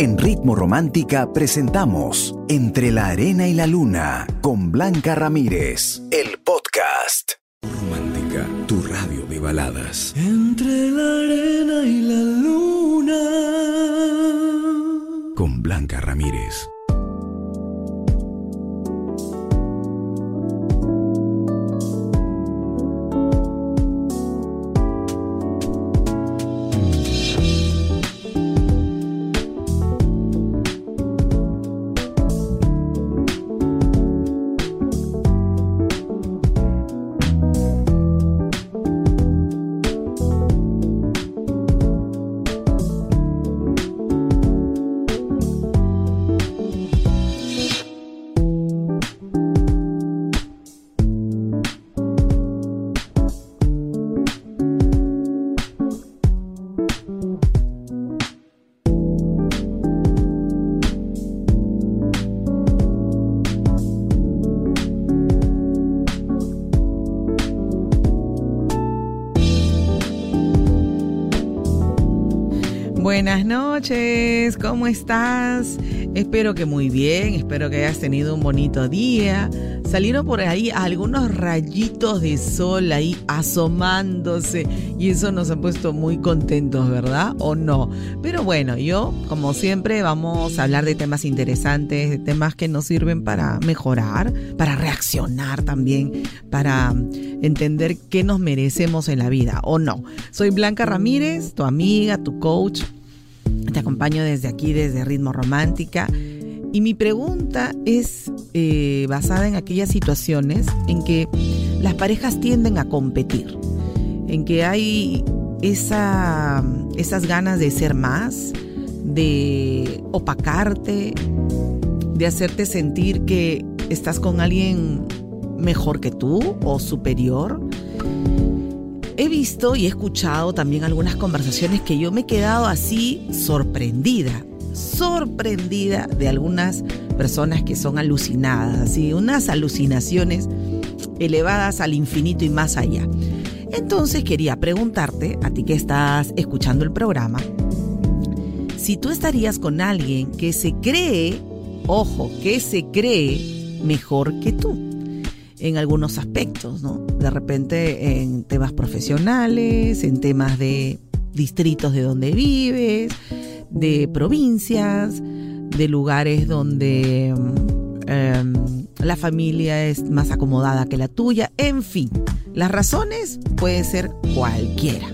En Ritmo Romántica presentamos Entre la Arena y la Luna con Blanca Ramírez, el podcast. Romántica, tu radio de baladas. Entre la arena y la luna. Con Blanca Ramírez. Buenas noches, ¿cómo estás? Espero que muy bien, espero que hayas tenido un bonito día. Salieron por ahí algunos rayitos de sol ahí asomándose y eso nos ha puesto muy contentos, ¿verdad? ¿O no? Pero bueno, yo, como siempre, vamos a hablar de temas interesantes, de temas que nos sirven para mejorar, para reaccionar también, para entender qué nos merecemos en la vida, ¿o no? Soy Blanca Ramírez, tu amiga, tu coach te acompaño desde aquí, desde Ritmo Romántica. Y mi pregunta es eh, basada en aquellas situaciones en que las parejas tienden a competir, en que hay esa, esas ganas de ser más, de opacarte, de hacerte sentir que estás con alguien mejor que tú o superior he visto y he escuchado también algunas conversaciones que yo me he quedado así sorprendida, sorprendida de algunas personas que son alucinadas, así unas alucinaciones elevadas al infinito y más allá. Entonces quería preguntarte, a ti que estás escuchando el programa, si tú estarías con alguien que se cree, ojo, que se cree mejor que tú en algunos aspectos, ¿no? De repente en temas profesionales, en temas de distritos de donde vives, de provincias, de lugares donde em, la familia es más acomodada que la tuya, en fin, las razones puede ser cualquiera,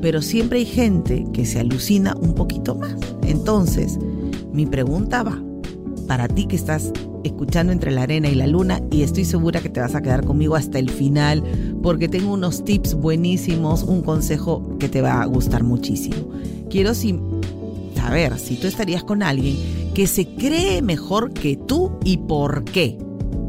pero siempre hay gente que se alucina un poquito más. Entonces, mi pregunta va, para ti que estás escuchando entre la arena y la luna y estoy segura que te vas a quedar conmigo hasta el final porque tengo unos tips buenísimos, un consejo que te va a gustar muchísimo. Quiero saber si tú estarías con alguien que se cree mejor que tú y por qué.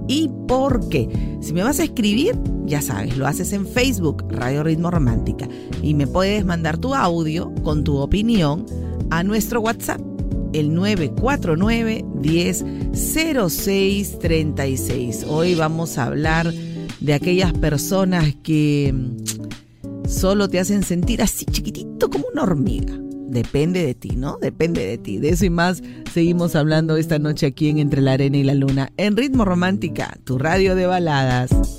¿Y por qué? Si me vas a escribir, ya sabes, lo haces en Facebook, Radio Ritmo Romántica, y me puedes mandar tu audio con tu opinión a nuestro WhatsApp el 949 10 0636. Hoy vamos a hablar de aquellas personas que mm, solo te hacen sentir así chiquitito como una hormiga. Depende de ti, ¿no? Depende de ti. De eso y más seguimos hablando esta noche aquí en Entre la Arena y la Luna, en Ritmo Romántica, tu radio de baladas.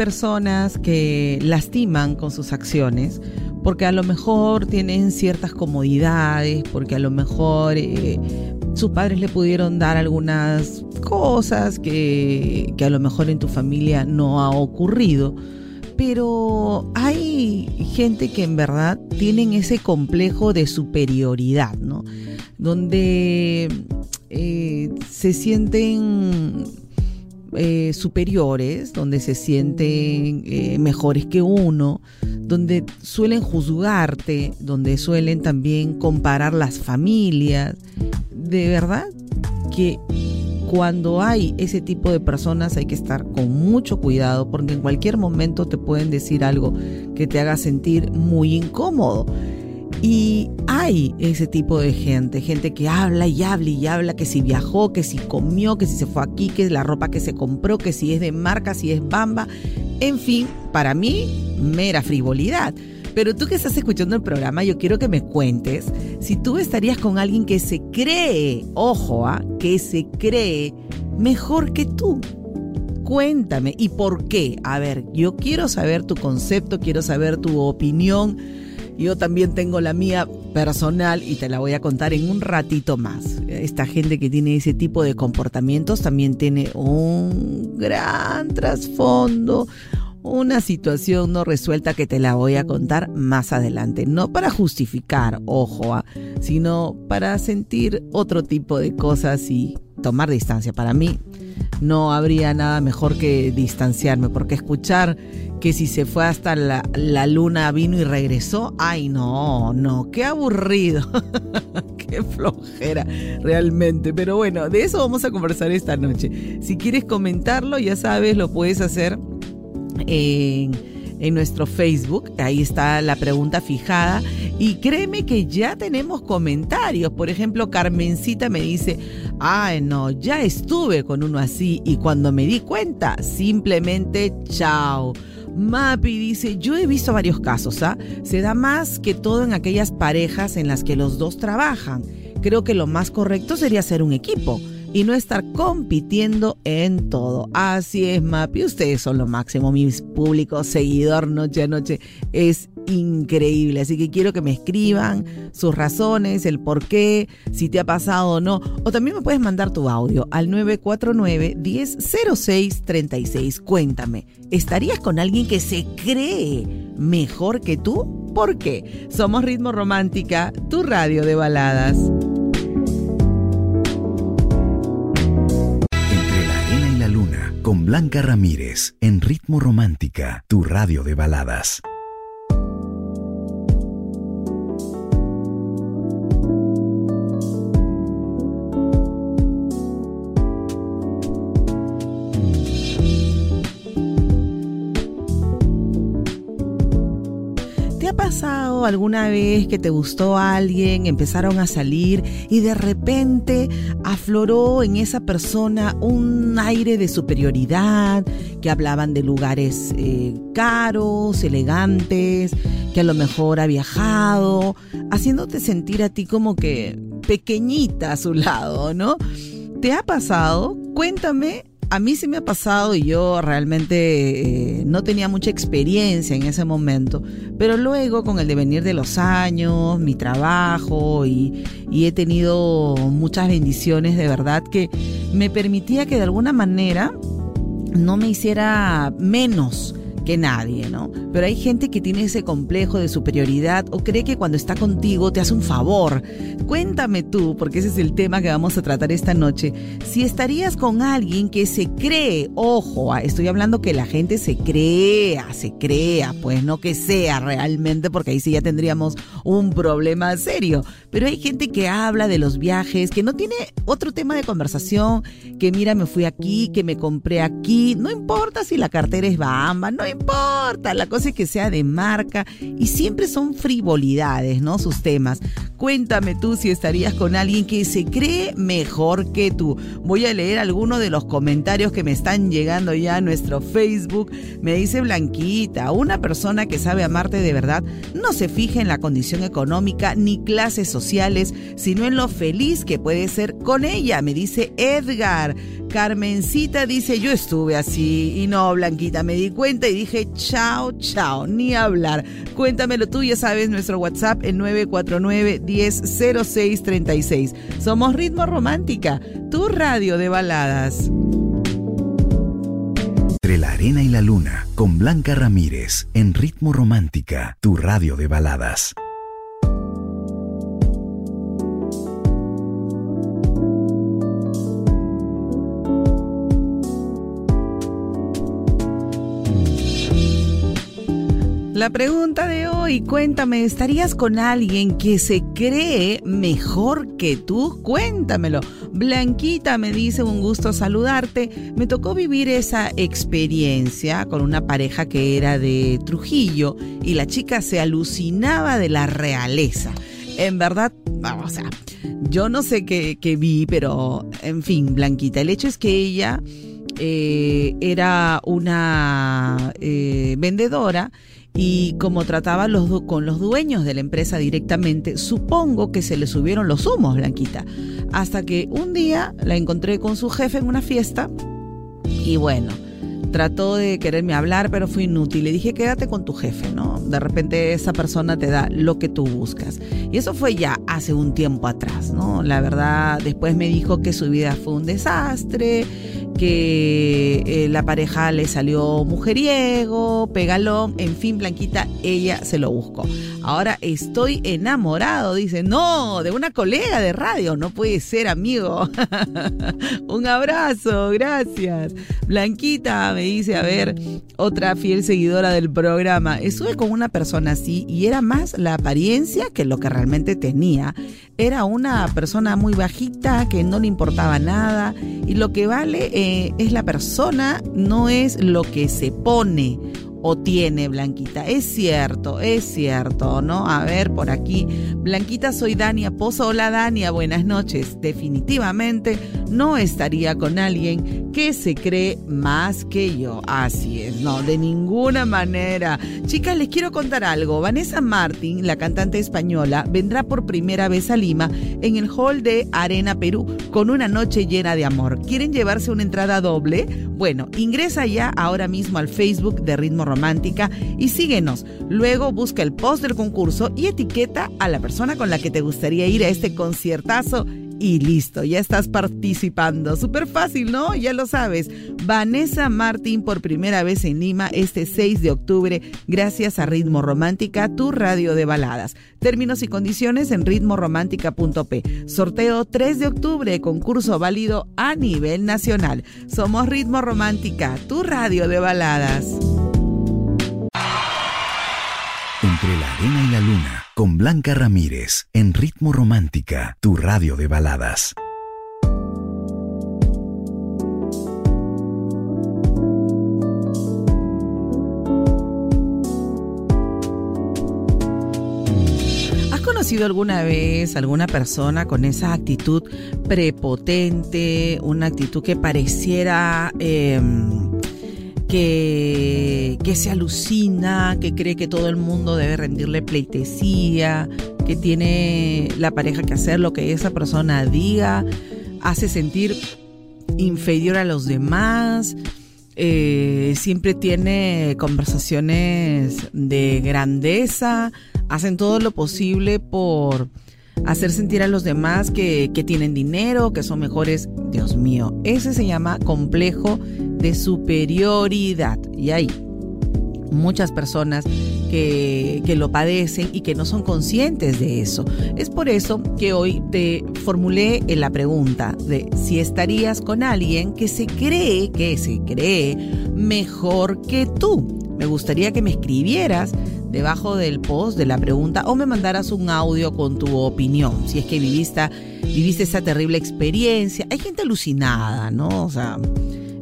Personas que lastiman con sus acciones porque a lo mejor tienen ciertas comodidades, porque a lo mejor eh, sus padres le pudieron dar algunas cosas que, que a lo mejor en tu familia no ha ocurrido. Pero hay gente que en verdad tienen ese complejo de superioridad, ¿no? Donde eh, se sienten eh, superiores, donde se sienten eh, mejores que uno, donde suelen juzgarte, donde suelen también comparar las familias. De verdad que cuando hay ese tipo de personas hay que estar con mucho cuidado porque en cualquier momento te pueden decir algo que te haga sentir muy incómodo. Y hay ese tipo de gente, gente que habla y habla y habla, que si viajó, que si comió, que si se fue aquí, que la ropa que se compró, que si es de marca, si es bamba. En fin, para mí, mera frivolidad. Pero tú que estás escuchando el programa, yo quiero que me cuentes si tú estarías con alguien que se cree, ojo, ¿ah? que se cree mejor que tú. Cuéntame, ¿y por qué? A ver, yo quiero saber tu concepto, quiero saber tu opinión yo también tengo la mía personal y te la voy a contar en un ratito más. Esta gente que tiene ese tipo de comportamientos también tiene un gran trasfondo, una situación no resuelta que te la voy a contar más adelante. No para justificar, ojo, ah, sino para sentir otro tipo de cosas y tomar distancia. Para mí no habría nada mejor que distanciarme, porque escuchar que si se fue hasta la, luna vino y regresó, ay no, no, qué aburrido, qué flojera realmente. Pero bueno, de eso vamos a conversar esta noche. Si quieres comentarlo, ya sabes, lo puedes hacer en, en nuestro Facebook, ahí está la pregunta fijada. Y créeme que ya tenemos comentarios. Por ejemplo, Carmencita me dice, ay no, ya estuve con uno así y cuando me di cuenta, simplemente chao. Mapi dice, yo he visto varios casos, ¿ah? Se da más que todo en aquellas parejas en las que los dos trabajan. Creo que lo más correcto sería ser un equipo y no estar compitiendo en todo. Así es, Mapi, ustedes son lo máximo, mi público seguidor noche a noche es increíble, así que quiero que me escriban sus razones, el por qué, si te ha pasado o no, o también me puedes mandar tu audio al 949 1006 36. Cuéntame, ¿estarías con alguien que se cree mejor que tú? ¿Por qué? Somos Ritmo Romántica, tu radio de baladas. Con Blanca Ramírez en Ritmo Romántica, tu radio de baladas. Alguna vez que te gustó alguien, empezaron a salir y de repente afloró en esa persona un aire de superioridad, que hablaban de lugares eh, caros, elegantes, que a lo mejor ha viajado, haciéndote sentir a ti como que pequeñita a su lado, ¿no? ¿Te ha pasado? Cuéntame a mí sí me ha pasado y yo realmente eh, no tenía mucha experiencia en ese momento, pero luego con el devenir de los años, mi trabajo y, y he tenido muchas bendiciones de verdad que me permitía que de alguna manera no me hiciera menos nadie, ¿no? Pero hay gente que tiene ese complejo de superioridad o cree que cuando está contigo te hace un favor. Cuéntame tú, porque ese es el tema que vamos a tratar esta noche, si estarías con alguien que se cree, ojo, ah, estoy hablando que la gente se crea, se crea, pues no que sea realmente, porque ahí sí ya tendríamos un problema serio. Pero hay gente que habla de los viajes, que no tiene otro tema de conversación, que mira, me fui aquí, que me compré aquí, no importa si la cartera es bamba, no importa, la cosa es que sea de marca y siempre son frivolidades, ¿no? Sus temas. Cuéntame tú si estarías con alguien que se cree mejor que tú. Voy a leer algunos de los comentarios que me están llegando ya a nuestro Facebook. Me dice Blanquita, una persona que sabe amarte de verdad no se fija en la condición económica ni clases sociales, sino en lo feliz que puede ser con ella, me dice Edgar. Carmencita dice, yo estuve así y no, Blanquita, me di cuenta y dije, chao, chao, ni hablar. Cuéntamelo tú, ya sabes, nuestro WhatsApp en 949-100636. Somos Ritmo Romántica, tu radio de baladas. Entre la arena y la luna, con Blanca Ramírez, en Ritmo Romántica, tu radio de baladas. La pregunta de hoy, cuéntame, ¿estarías con alguien que se cree mejor que tú? Cuéntamelo. Blanquita me dice, un gusto saludarte. Me tocó vivir esa experiencia con una pareja que era de Trujillo y la chica se alucinaba de la realeza. En verdad, o sea, yo no sé qué, vi, pero en fin, Blanquita, el hecho es que ella... Eh, era una eh, vendedora y como trataba los con los dueños de la empresa directamente, supongo que se le subieron los humos, Blanquita. Hasta que un día la encontré con su jefe en una fiesta y bueno, trató de quererme hablar, pero fue inútil. Le dije, quédate con tu jefe, ¿no? De repente esa persona te da lo que tú buscas. Y eso fue ya hace un tiempo atrás, ¿no? La verdad, después me dijo que su vida fue un desastre, que eh, la pareja le salió mujeriego, pegalón, en fin, Blanquita, ella se lo buscó. Ahora estoy enamorado, dice, no, de una colega de radio, no puede ser, amigo. Un abrazo, gracias. Blanquita me dice, a ver, otra fiel seguidora del programa, estuve con una persona así y era más la apariencia que lo que realmente tenía. Era una persona muy bajita, que no le importaba nada y lo que vale eh, es la persona, no es lo que se pone o tiene Blanquita. Es cierto, es cierto, ¿no? A ver, por aquí. Blanquita, soy Dania Pozo. Hola Dania, buenas noches. Definitivamente no estaría con alguien que se cree más que yo. Así es, no, de ninguna manera. Chicas, les quiero contar algo. Vanessa Martín, la cantante española, vendrá por primera vez a Lima en el hall de Arena Perú con una noche llena de amor. ¿Quieren llevarse una entrada doble? Bueno, ingresa ya ahora mismo al Facebook de Ritmo romántica y síguenos. Luego busca el post del concurso y etiqueta a la persona con la que te gustaría ir a este conciertazo y listo, ya estás participando. Súper fácil, ¿no? Ya lo sabes. Vanessa Martín por primera vez en Lima este 6 de octubre gracias a Ritmo Romántica, tu radio de baladas. Términos y condiciones en ritmoromántica.p. Sorteo 3 de octubre, concurso válido a nivel nacional. Somos Ritmo Romántica, tu radio de baladas. Entre la arena y la luna, con Blanca Ramírez, en Ritmo Romántica, tu radio de baladas. ¿Has conocido alguna vez alguna persona con esa actitud prepotente, una actitud que pareciera... Em, que, que se alucina, que cree que todo el mundo debe rendirle pleitesía, que tiene la pareja que hacer lo que esa persona diga, hace sentir inferior a los demás, eh, siempre tiene conversaciones de grandeza, hacen todo lo posible por hacer sentir a los demás que, que tienen dinero, que son mejores. Dios mío, ese se llama complejo de superioridad. Y hay muchas personas que, que, lo padecen y que no son conscientes de eso. Es por eso que hoy te formulé la pregunta de si estarías con alguien que se cree, que se cree mejor que tú. Me gustaría que me escribieras debajo del post de la pregunta o me mandaras un audio con tu opinión, si es que viviste, viviste esa terrible experiencia. Hay gente alucinada, ¿no? O sea,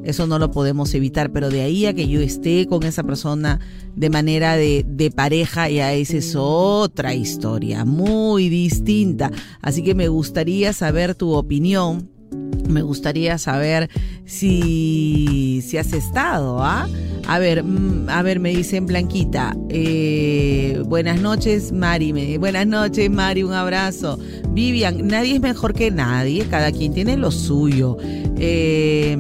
eso no lo podemos evitar, pero de ahí a que yo esté con esa persona de manera de, pareja, ya esa es otra historia, muy distinta. Así que me gustaría saber tu opinión. Me gustaría saber si, si has estado, ¿ah? A ver, mm, a ver, me dicen Blanquita. Eh, buenas noches, Mari. buenas noches, Mari. Un abrazo. Vivian, nadie es mejor que nadie. Cada quien tiene lo suyo. Eh,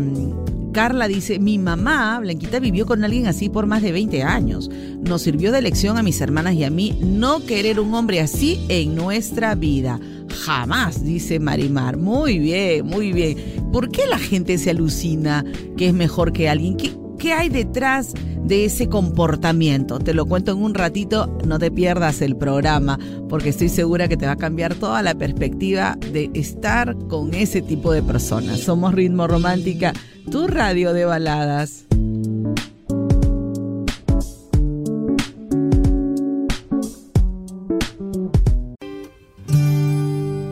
Carla dice, mi mamá, Blanquita, vivió con alguien así por más de 20 años. Nos sirvió de lección a mis hermanas y a mí no querer un hombre así en nuestra vida. Jamás, dice Marimar. Muy bien, muy bien. ¿Por qué la gente se alucina que es mejor que alguien? ¿Qué, qué hay detrás de ese comportamiento? Te lo cuento en un ratito, no te pierdas el programa, porque estoy segura que te va a cambiar toda la perspectiva de estar con ese tipo de personas. Somos Ritmo Romántica tu radio de baladas.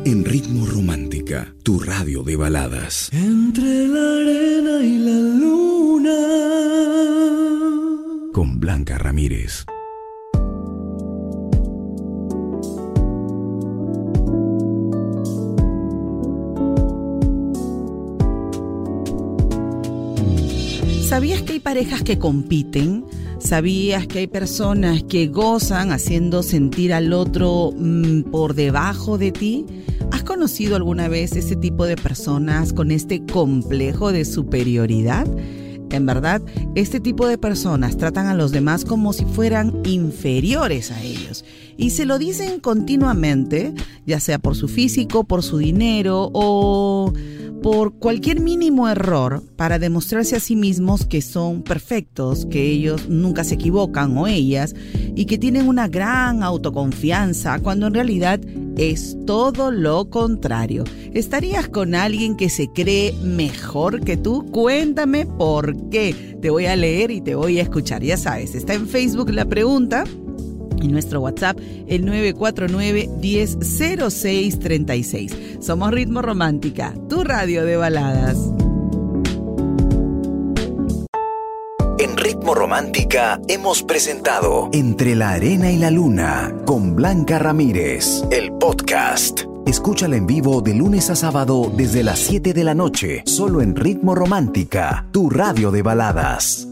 En Ritmo Romántica, tu radio de baladas. Entre la arena y la luna. Con Blanca Ramírez. ¿Sabías que hay parejas que compiten? ¿Sabías que hay personas que gozan haciendo sentir al otro mm, por debajo de ti? ¿Has conocido alguna vez ese tipo de personas con este complejo de superioridad? En verdad, este tipo de personas tratan a los demás como si fueran inferiores a ellos. Y se lo dicen continuamente, ya sea por su físico, por su dinero o por cualquier mínimo error para demostrarse a sí mismos que son perfectos, que ellos nunca se equivocan o ellas y que tienen una gran autoconfianza cuando en realidad es todo lo contrario. ¿Estarías con alguien que se cree mejor que tú? Cuéntame por qué. Te voy a leer y te voy a escuchar. Ya sabes, está en Facebook la pregunta y nuestro WhatsApp el 949-100636. Somos Ritmo Romántica, tu radio de baladas. En Ritmo Romántica hemos presentado Entre la Arena y la Luna con Blanca Ramírez, el podcast. Escúchala en vivo de lunes a sábado desde las 7 de la noche, solo en Ritmo Romántica, tu radio de baladas.